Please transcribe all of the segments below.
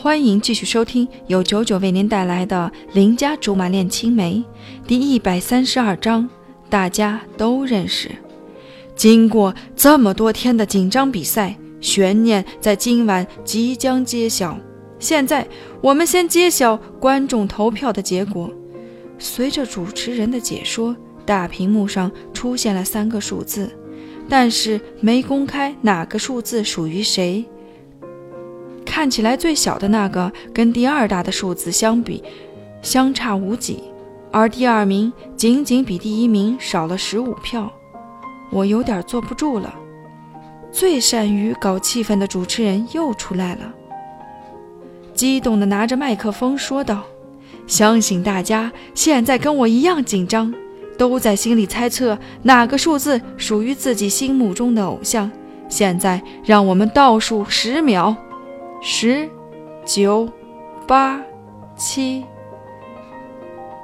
欢迎继续收听由九九为您带来的《邻家竹马恋青梅》第一百三十二章，大家都认识。经过这么多天的紧张比赛，悬念在今晚即将揭晓。现在，我们先揭晓观众投票的结果。随着主持人的解说，大屏幕上出现了三个数字，但是没公开哪个数字属于谁。看起来最小的那个跟第二大的数字相比，相差无几，而第二名仅仅比第一名少了十五票，我有点坐不住了。最善于搞气氛的主持人又出来了，激动地拿着麦克风说道：“相信大家现在跟我一样紧张，都在心里猜测哪个数字属于自己心目中的偶像。现在让我们倒数十秒。”十、九、八、七，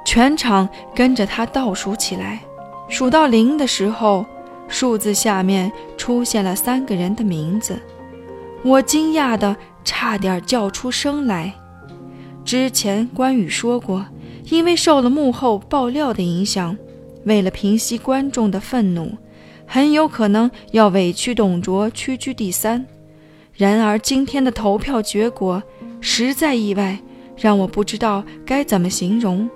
全场跟着他倒数起来。数到零的时候，数字下面出现了三个人的名字。我惊讶的差点叫出声来。之前关羽说过，因为受了幕后爆料的影响，为了平息观众的愤怒，很有可能要委屈董卓屈居第三。然而今天的投票结果实在意外，让我不知道该怎么形容，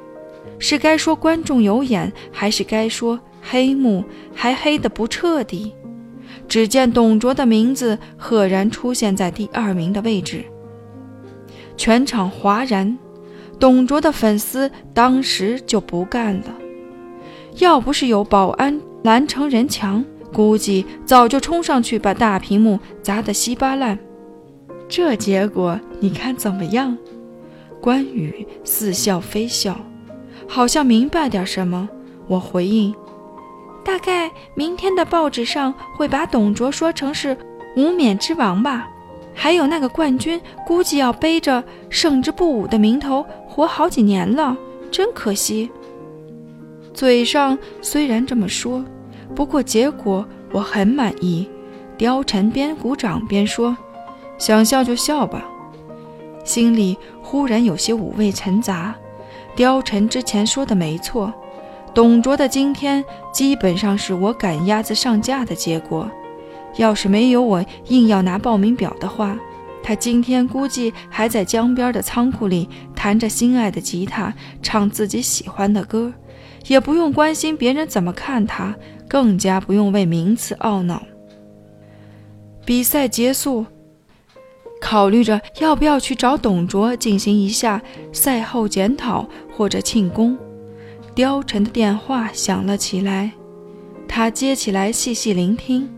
是该说观众有眼，还是该说黑幕还黑得不彻底？只见董卓的名字赫然出现在第二名的位置，全场哗然。董卓的粉丝当时就不干了，要不是有保安拦成人墙。估计早就冲上去把大屏幕砸得稀巴烂，这结果你看怎么样？关羽似笑非笑，好像明白点什么。我回应：大概明天的报纸上会把董卓说成是无冕之王吧？还有那个冠军，估计要背着胜之不武的名头活好几年了，真可惜。嘴上虽然这么说。不过结果我很满意，貂蝉边鼓掌边说：“想笑就笑吧。”心里忽然有些五味陈杂。貂蝉之前说的没错，董卓的今天基本上是我赶鸭子上架的结果。要是没有我硬要拿报名表的话，他今天估计还在江边的仓库里弹着心爱的吉他，唱自己喜欢的歌，也不用关心别人怎么看他。更加不用为名次懊恼。比赛结束，考虑着要不要去找董卓进行一下赛后检讨或者庆功，貂蝉的电话响了起来。他接起来细细聆听，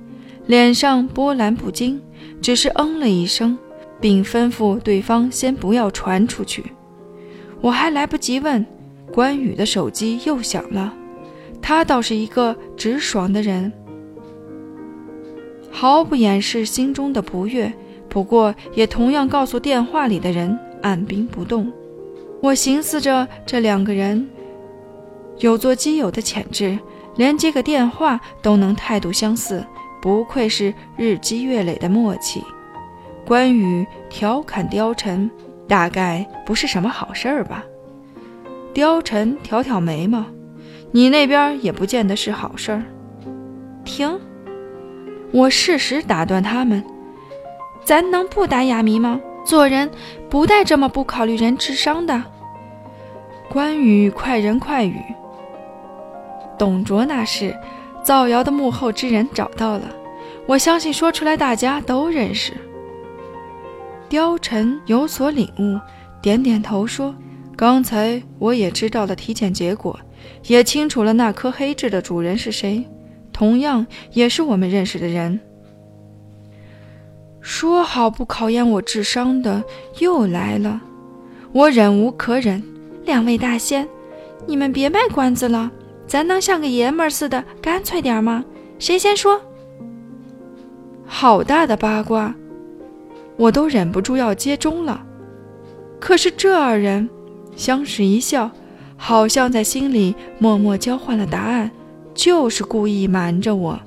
脸上波澜不惊，只是嗯了一声，并吩咐对方先不要传出去。我还来不及问，关羽的手机又响了。他倒是一个直爽的人，毫不掩饰心中的不悦，不过也同样告诉电话里的人按兵不动。我寻思着，这两个人有做基友的潜质，连接个电话都能态度相似，不愧是日积月累的默契。关羽调侃貂蝉，大概不是什么好事儿吧？貂蝉挑挑眉毛。你那边也不见得是好事儿。停！我适时打断他们。咱能不打哑谜吗？做人不带这么不考虑人智商的。关羽快人快语。董卓那事，造谣的幕后之人找到了，我相信说出来大家都认识。貂蝉有所领悟，点点头说：“刚才我也知道了体检结果。”也清楚了那颗黑痣的主人是谁，同样也是我们认识的人。说好不考验我智商的又来了，我忍无可忍。两位大仙，你们别卖关子了，咱能像个爷们儿似的干脆点吗？谁先说？好大的八卦，我都忍不住要接中了。可是这二人相视一笑。好像在心里默默交换了答案，就是故意瞒着我。